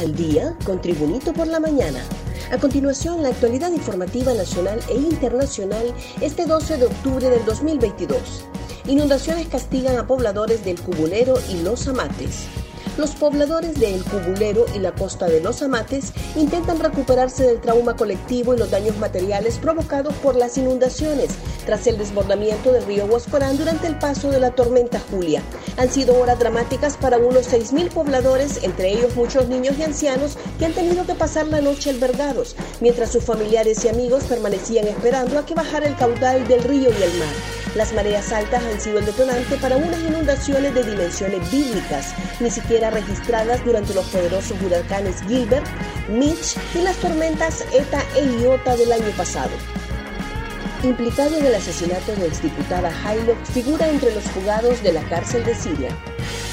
al día con Tribunito por la mañana. A continuación, la actualidad informativa nacional e internacional este 12 de octubre del 2022. Inundaciones castigan a pobladores del Cubulero y Los Amates. Los pobladores de El Cubulero y la costa de Los Amates intentan recuperarse del trauma colectivo y los daños materiales provocados por las inundaciones tras el desbordamiento del río Huascorán durante el paso de la tormenta Julia. Han sido horas dramáticas para unos 6.000 pobladores, entre ellos muchos niños y ancianos, que han tenido que pasar la noche albergados, mientras sus familiares y amigos permanecían esperando a que bajara el caudal del río y el mar. Las mareas altas han sido el detonante para unas inundaciones de dimensiones bíblicas, ni siquiera registradas durante los poderosos huracanes Gilbert, Mitch y las tormentas Eta e Iota del año pasado implicado en el asesinato de exdiputada Hailo, figura entre los jugados de la cárcel de Siria.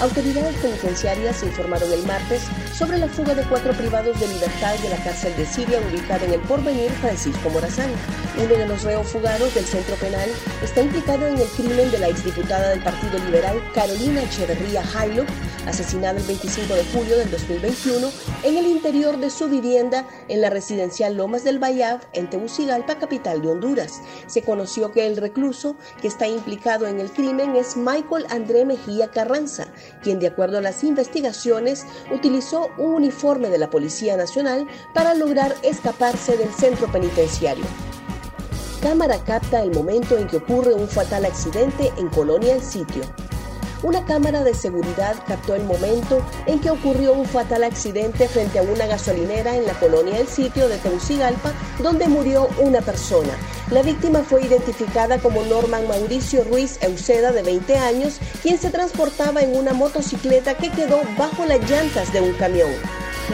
Autoridades penitenciarias informaron el martes sobre la fuga de cuatro privados de libertad de la cárcel de Siria ubicada en el porvenir Francisco Morazán. Uno de los reos fugados del centro penal está implicado en el crimen de la exdiputada del Partido Liberal Carolina Echeverría Hailo, asesinada el 25 de julio del 2021 en el interior de su vivienda en la residencial Lomas del Bayab en Tegucigalpa, capital de Honduras. Se conoció que el recluso que está implicado en el crimen es Michael André Mejía Carranza, quien de acuerdo a las investigaciones utilizó un uniforme de la Policía Nacional para lograr escaparse del centro penitenciario. Cámara capta el momento en que ocurre un fatal accidente en Colonia El Sitio una cámara de seguridad captó el momento en que ocurrió un fatal accidente frente a una gasolinera en la colonia del sitio de Tegucigalpa, donde murió una persona. La víctima fue identificada como Norman Mauricio Ruiz Euseda, de 20 años, quien se transportaba en una motocicleta que quedó bajo las llantas de un camión.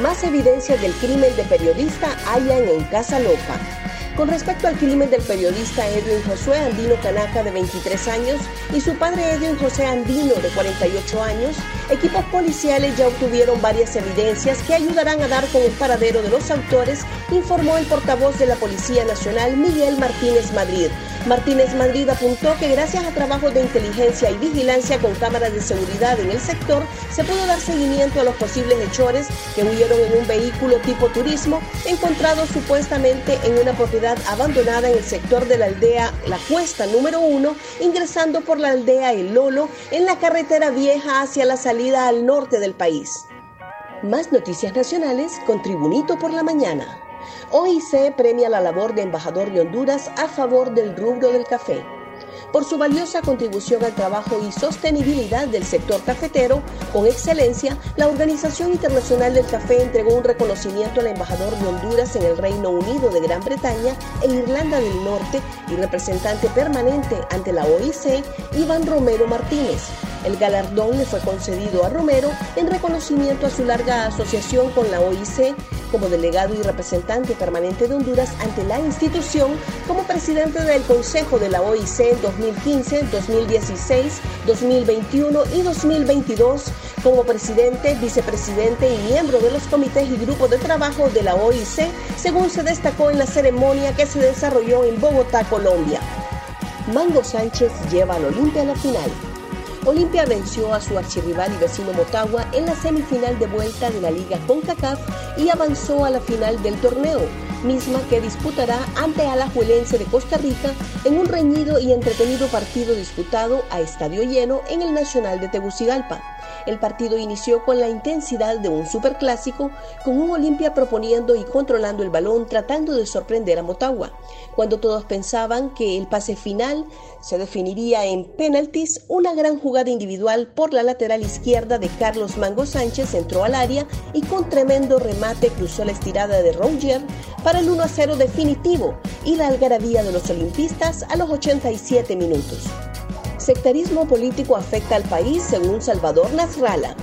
Más evidencias del crimen de periodista hayan en Casa Loca. Con respecto al crimen del periodista Edwin Josué Andino Canaca de 23 años y su padre Edwin José Andino de 48 años, equipos policiales ya obtuvieron varias evidencias que ayudarán a dar con el paradero de los autores, informó el portavoz de la Policía Nacional Miguel Martínez Madrid. Martínez Madrid apuntó que gracias a trabajos de inteligencia y vigilancia con cámaras de seguridad en el sector, se pudo dar seguimiento a los posibles hechores que huyeron en un vehículo tipo turismo encontrado supuestamente en una propiedad abandonada en el sector de la aldea La Cuesta número 1, ingresando por la aldea El Lolo en la carretera vieja hacia la salida al norte del país. Más noticias nacionales con Tribunito por la mañana. OIC premia la labor de embajador de Honduras a favor del rubro del café. Por su valiosa contribución al trabajo y sostenibilidad del sector cafetero, con excelencia, la Organización Internacional del Café entregó un reconocimiento al embajador de Honduras en el Reino Unido de Gran Bretaña e Irlanda del Norte y representante permanente ante la OIC, Iván Romero Martínez, el galardón le fue concedido a Romero en reconocimiento a su larga asociación con la OIC como delegado y representante permanente de Honduras ante la institución, como presidente del Consejo de la OIC en 2015, 2016, 2021 y 2022, como presidente, vicepresidente y miembro de los comités y grupos de trabajo de la OIC, según se destacó en la ceremonia que se desarrolló en Bogotá, Colombia. Mango Sánchez lleva al Olimpia a la final. Olimpia venció a su archirrival y vecino Motagua en la semifinal de vuelta de la Liga CONCACAF y avanzó a la final del torneo, misma que disputará ante Alajuelense de Costa Rica en un reñido y entretenido partido disputado a estadio lleno en el Nacional de Tegucigalpa. El partido inició con la intensidad de un superclásico, con un Olimpia proponiendo y controlando el balón, tratando de sorprender a Motagua. Cuando todos pensaban que el pase final se definiría en penaltis, una gran jugada individual por la lateral izquierda de Carlos Mango Sánchez entró al área y con tremendo remate cruzó la estirada de Roger para el 1 a 0 definitivo y la algarabía de los olimpistas a los 87 minutos. Sectarismo político afecta al país según Salvador Nasralla.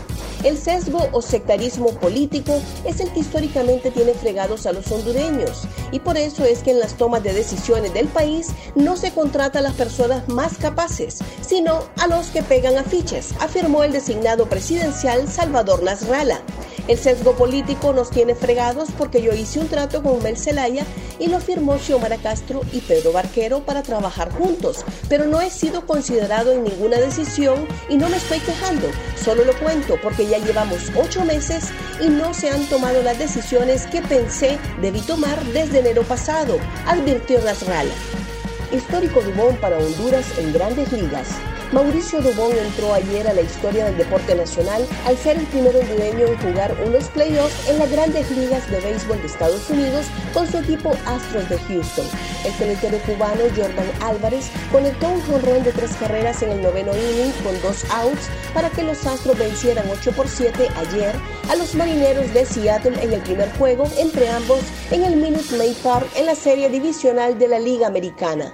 El sesgo o sectarismo político es el que históricamente tiene fregados a los hondureños. Y por eso es que en las tomas de decisiones del país no se contrata a las personas más capaces, sino a los que pegan afiches, afirmó el designado presidencial Salvador Nasralla. El sesgo político nos tiene fregados porque yo hice un trato con Mel Zelaya y lo firmó Xiomara Castro y Pedro Barquero para trabajar juntos, pero no he sido considerado en ninguna decisión y no me estoy quejando, solo lo cuento porque ya llevamos ocho meses y no se han tomado las decisiones que pensé debí tomar desde enero pasado, advirtió Nasralla. Histórico Dumont para Honduras en grandes ligas. Mauricio Dubón entró ayer a la historia del deporte nacional al ser el primer hondureño en jugar unos playoffs en las grandes ligas de béisbol de Estados Unidos con su equipo Astros de Houston. El pelotero cubano Jordan Álvarez conectó un jonrón de tres carreras en el noveno inning con dos outs para que los Astros vencieran 8 por 7 ayer a los marineros de Seattle en el primer juego entre ambos en el Minute Maid Park en la serie divisional de la Liga Americana.